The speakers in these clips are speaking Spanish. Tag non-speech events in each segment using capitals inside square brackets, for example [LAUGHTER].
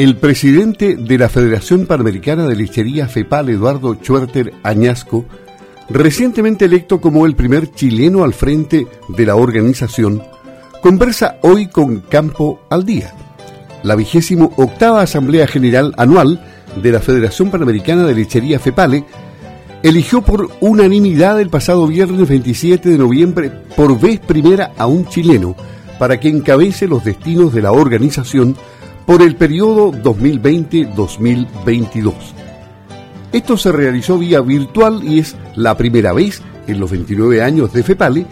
El presidente de la Federación Panamericana de Lechería FEPAL, Eduardo Chuerter Añasco, recientemente electo como el primer chileno al frente de la organización, conversa hoy con Campo al Día, la vigésimo octava Asamblea General Anual de la Federación Panamericana de Lechería FEPALE, eligió por unanimidad el pasado viernes 27 de noviembre por vez primera a un chileno para que encabece los destinos de la organización por el periodo 2020-2022. Esto se realizó vía virtual y es la primera vez en los 29 años de FEPALE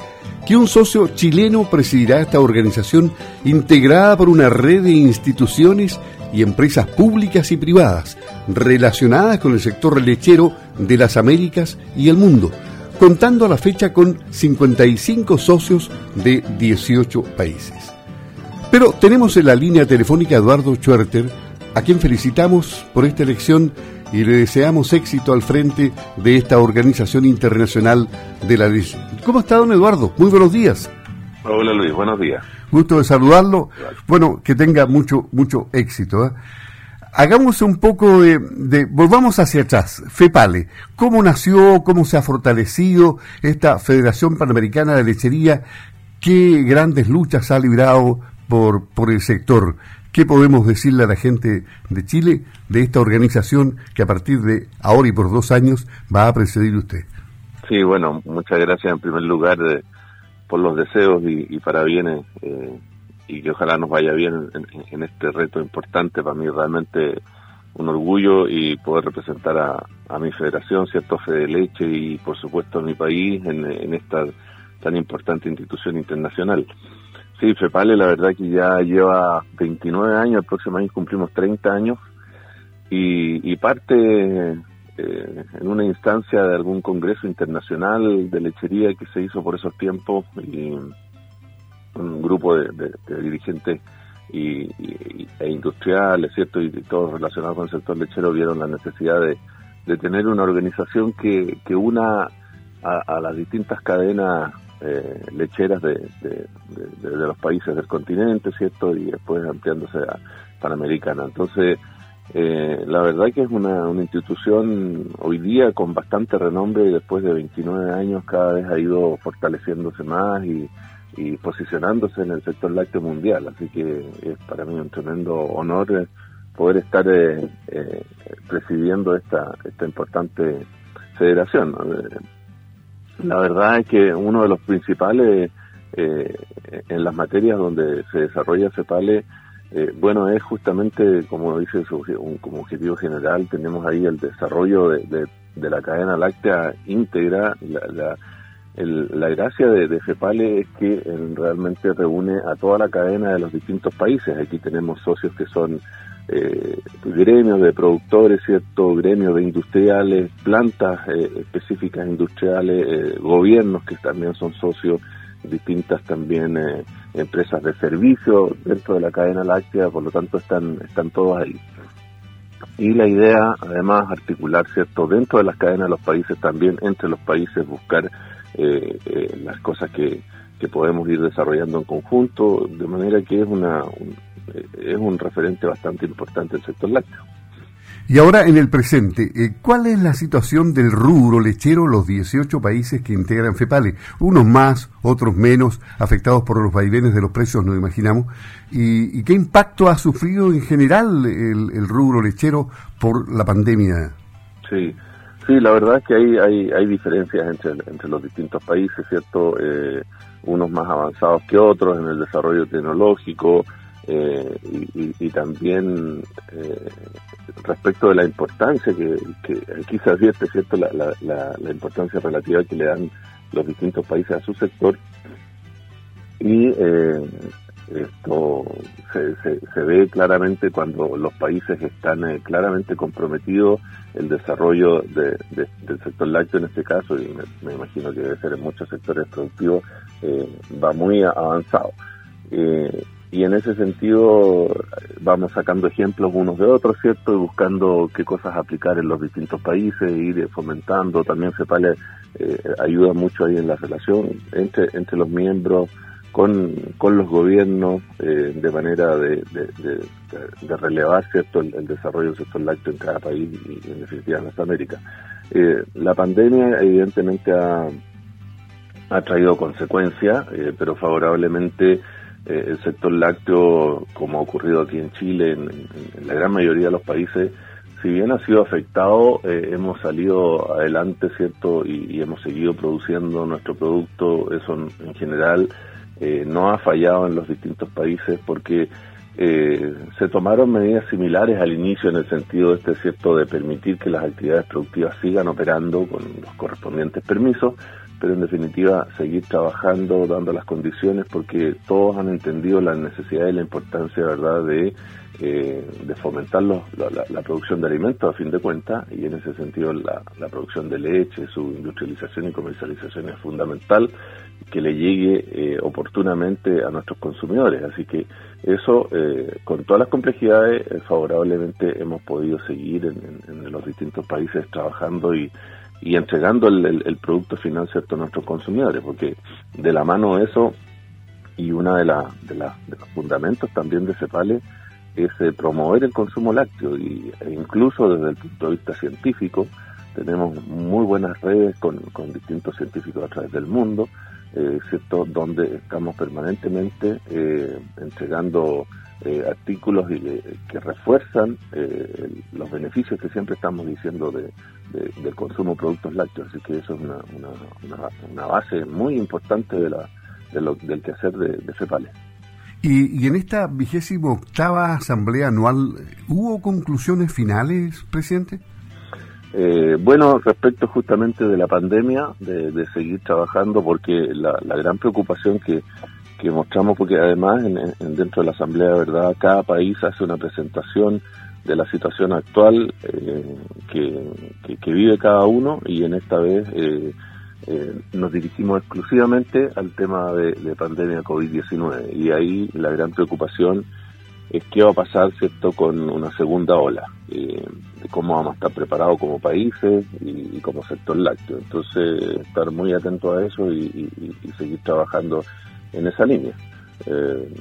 que un socio chileno presidirá esta organización integrada por una red de instituciones y empresas públicas y privadas relacionadas con el sector lechero de las Américas y el mundo, contando a la fecha con 55 socios de 18 países. Pero tenemos en la línea telefónica a Eduardo Schwerter, a quien felicitamos por esta elección y le deseamos éxito al frente de esta organización internacional de la leche. ¿Cómo está, don Eduardo? Muy buenos días. Hola Luis, buenos días. Gusto de saludarlo. Bueno, que tenga mucho, mucho éxito. ¿eh? Hagamos un poco de, de, volvamos hacia atrás. FEPALE, ¿cómo nació, cómo se ha fortalecido esta Federación Panamericana de Lechería? ¿Qué grandes luchas ha librado por, por el sector. ¿Qué podemos decirle a la gente de Chile de esta organización que a partir de ahora y por dos años va a presidir usted? Sí, bueno, muchas gracias en primer lugar de, por los deseos y, y parabienes eh, y que ojalá nos vaya bien en, este reto importante para mí realmente un orgullo y poder representar a, a mi federación, cierto Fede Leche y por supuesto a mi país en, en esta tan importante institución internacional. Sí, FEPALE la verdad que ya lleva 29 años, el próximo año cumplimos 30 años y, parte eh, en una instancia de algún congreso internacional de lechería que se hizo por esos tiempos y un grupo de, dirigentes y, e industriales, ¿cierto? Y, todos relacionados con el sector lechero vieron la necesidad de, tener una organización que, que una a las distintas cadenas eh, lecheras de, los países del continente, ¿cierto? Y después ampliándose a Panamericana. Entonces, eh, la verdad que es una, institución hoy día con bastante renombre y después de 29 años cada vez ha ido fortaleciéndose más y, posicionándose en el sector lácteo mundial. Así que es para mí un tremendo honor poder estar eh, eh presidiendo esta, esta importante federación. La verdad es que uno de los principales eh, en las materias donde se desarrolla CEPALE, eh, bueno, es justamente, como dice su, un, como objetivo general, tenemos ahí el desarrollo de, de, la cadena láctea íntegra. La, la, el, la gracia de, FEPALE es que realmente reúne a toda la cadena de los distintos países. Aquí tenemos socios que son eh, gremios de productores, cierto, gremios de industriales, plantas eh, específicas industriales, eh, gobiernos que también son socios, distintas también eh, empresas de servicio dentro de la cadena láctea, por lo tanto están están todos ahí. Y la idea, además, articular, cierto, dentro de las cadenas de los países también entre los países buscar las cosas que, que podemos ir desarrollando en conjunto, de manera que es una, es un referente bastante importante el sector lácteo. Y ahora en el presente, eh, ¿cuál es la situación del rubro lechero los 18 países que integran FEPALE? Unos más, otros menos, afectados por los vaivenes de los precios, nos imaginamos. ¿Y, qué impacto ha sufrido en general el, rubro lechero por la pandemia? Sí, sí, la verdad es que hay, hay, hay diferencias entre, entre los distintos países, ¿cierto? Eh, unos más avanzados que otros en el desarrollo tecnológico, eh, y, también eh, respecto de la importancia que, aquí se advierte, ¿cierto? La, importancia relativa que le dan los distintos países a su sector y eh, esto se, ve claramente cuando los países están claramente comprometidos el desarrollo del sector lácteo en este caso y me, imagino que debe ser en muchos sectores productivos va muy avanzado y en ese sentido vamos sacando ejemplos unos de otros, ¿cierto? Y buscando qué cosas aplicar en los distintos países, ir fomentando, también CEPALE eh, ayuda mucho ahí en la relación entre, entre los miembros con, con los gobiernos eh, de manera de, de, relevar cierto el, desarrollo del sector lácteo en cada país y en definitiva en las Américas. Eh, la pandemia evidentemente ha, ha traído consecuencias, eh, pero favorablemente el sector lácteo, como ha ocurrido aquí en Chile, en, la gran mayoría de los países, si bien ha sido afectado, hemos salido adelante, ¿cierto? Y, hemos seguido produciendo nuestro producto, eso en general eh, no ha fallado en los distintos países porque eh, se tomaron medidas similares al inicio en el sentido este cierto de permitir que las actividades productivas sigan operando con los correspondientes permisos, pero en definitiva seguir trabajando, dando las condiciones, porque todos han entendido la necesidad y la importancia, verdad, de, eh, fomentar la, producción de alimentos a fin de cuentas, y en ese sentido la, la producción de leche, su industrialización y comercialización es fundamental, que le llegue eh, oportunamente a nuestros consumidores. Así que eso, eh, con todas las complejidades, eh, favorablemente hemos podido seguir en, los distintos países trabajando y, y entregando el, producto final cierto a nuestros consumidores, porque de la mano de eso, y uno de, la, de, los fundamentos también de CEPALE es promover el consumo lácteo, y, e incluso desde el punto de vista científico, tenemos muy buenas redes con, con distintos científicos a través del mundo, eh, donde estamos permanentemente eh, entregando eh, artículos que refuerzan los beneficios que siempre estamos diciendo de, del consumo de productos lácteos. Así que eso es una, una, base muy importante de la, de lo, del quehacer de, de CEPALE. Y, y, en esta vigésima octava asamblea anual, ¿hubo conclusiones finales, presidente? Eh, bueno, respecto justamente de la pandemia, de, seguir trabajando, porque la, gran preocupación que, mostramos, porque además en, dentro de la Asamblea, ¿verdad? Cada país hace una presentación de la situación actual eh, que, vive cada uno y en esta vez eh, nos dirigimos exclusivamente al tema de, de pandemia COVID-19 y ahí la gran preocupación es qué va a pasar cierto con una segunda ola eh, cómo vamos a estar preparados como países y, como sector lácteo. Entonces estar muy atento a eso y, seguir trabajando en esa línea. Eh,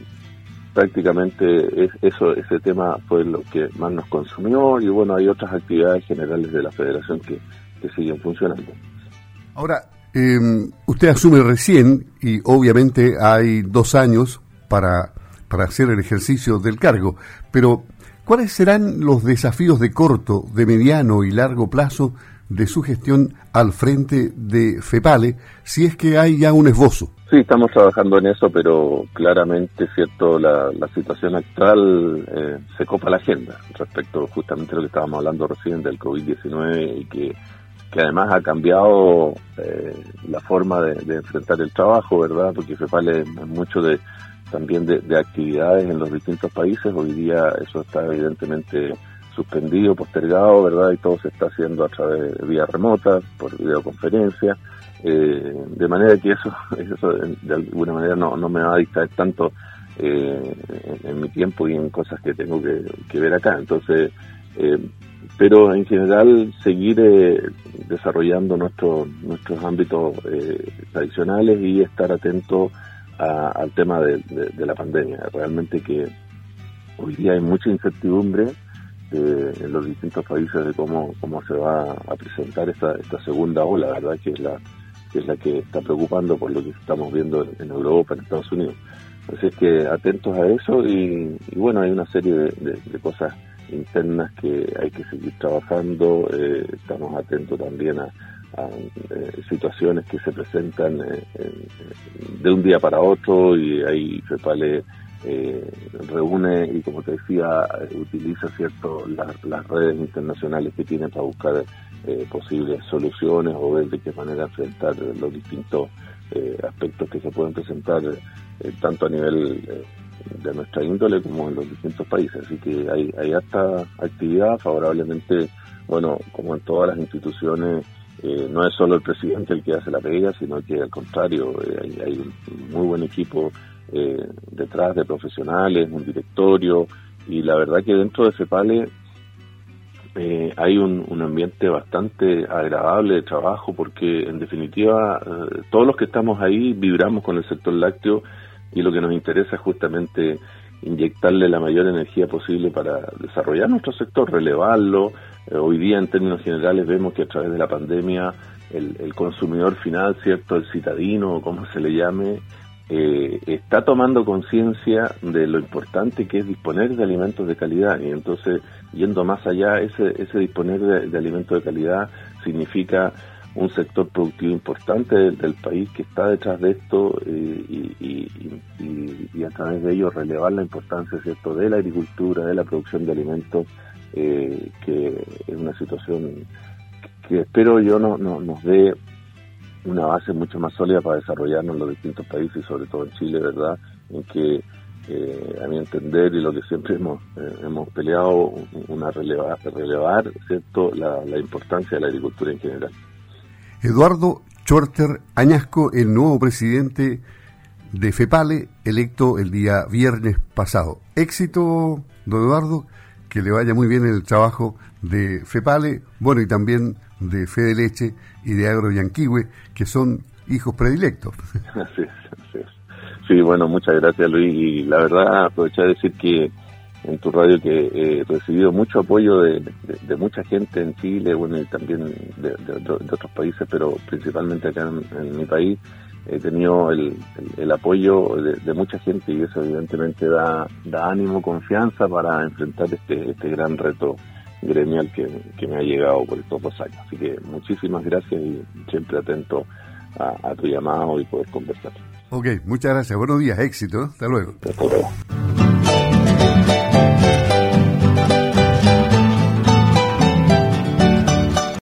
prácticamente es, eso ese tema fue lo que más nos consumió y bueno hay otras actividades generales de la federación que, siguen funcionando ahora eh, usted asume recién y obviamente hay dos años para para hacer el ejercicio del cargo. Pero, ¿cuáles serán los desafíos de corto, de mediano y largo plazo de su gestión al frente de FEPALE, si es que hay ya un esbozo? Sí, estamos trabajando en eso, pero claramente, cierto, la, situación actual eh, se copa la agenda respecto justamente a lo que estábamos hablando recién del COVID-19 y que, que además ha cambiado eh, la forma de, de, enfrentar el trabajo, ¿verdad? Porque FEPALE es mucho de, también de, actividades en los distintos países. Hoy día eso está evidentemente suspendido, postergado, ¿verdad? Y todo se está haciendo a través de vía remota, por videoconferencia, eh, de manera que eso, [LAUGHS] eso de alguna manera no, no me va a distraer tanto eh, en, mi tiempo y en cosas que tengo que, ver acá. Entonces, eh, pero en general seguir desarrollando nuestros nuestros ámbitos tradicionales y estar atento al tema de, la pandemia. Realmente que hoy día hay mucha incertidumbre eh, en los distintos países de cómo, cómo se va a presentar esta, esta segunda ola, ¿verdad? Que es la que es la que está preocupando por lo que estamos viendo en, Europa, en Estados Unidos. Así es que atentos a eso y, bueno, hay una serie de, cosas internas que hay que seguir trabajando. Eh, estamos atentos también a, eh, situaciones que se presentan eh, de un día para otro y ahí FEPALE eh, reúne y como te decía utiliza cierto las, redes internacionales que tiene para buscar posibles soluciones o ver de qué manera enfrentar los distintos aspectos que se pueden presentar tanto a nivel de nuestra índole como en los distintos países. Así que hay, hay harta actividad favorablemente bueno como en todas las instituciones eh, no es solo el presidente el que hace la pega, sino que al contrario, eh, hay, un muy buen equipo eh, detrás de profesionales, un directorio, y la verdad que dentro de CEPALE hay un, ambiente bastante agradable de trabajo, porque en definitiva todos los que estamos ahí vibramos con el sector lácteo y lo que nos interesa es justamente inyectarle la mayor energía posible para desarrollar nuestro sector, relevarlo. Eh, hoy día, en términos generales, vemos que a través de la pandemia el, consumidor final, ¿cierto? El citadino, como se le llame, eh, está tomando conciencia de lo importante que es disponer de alimentos de calidad. Y entonces, yendo más allá, ese, ese disponer de alimentos de calidad significa un sector productivo importante del, país que está detrás de esto eh, y, a través de ello relevar la importancia cierto de la agricultura, de la producción de alimentos, eh, que es una situación que espero yo no, nos dé una base mucho más sólida para desarrollarnos en los distintos países y sobre todo en Chile, ¿verdad? En que eh, a mi entender y lo que siempre hemos, hemos peleado, una relevar, relevar ¿cierto? La, la importancia de la agricultura en general. Eduardo Chorter Añasco, el nuevo presidente de FEPALE, electo el día viernes pasado. Éxito, don Eduardo, que le vaya muy bien el trabajo de FEPALE, bueno, y también de Fede Leche y de Agro Yanquihue, que son hijos predilectos. [LAUGHS] Así es, Sí, bueno, muchas gracias Luis, y la verdad aprovechar de decir que en tu radio que he recibido mucho apoyo de, mucha gente en Chile, bueno, y también de, otros países, pero principalmente acá en, mi país. He tenido el, apoyo de, mucha gente y eso evidentemente da, da ánimo, confianza para enfrentar este, este gran reto gremial que, me ha llegado por estos dos años. Así que muchísimas gracias y siempre atento a, tu llamado y poder conversar. Ok, muchas gracias. Buenos días, éxito. Hasta luego. Hasta luego.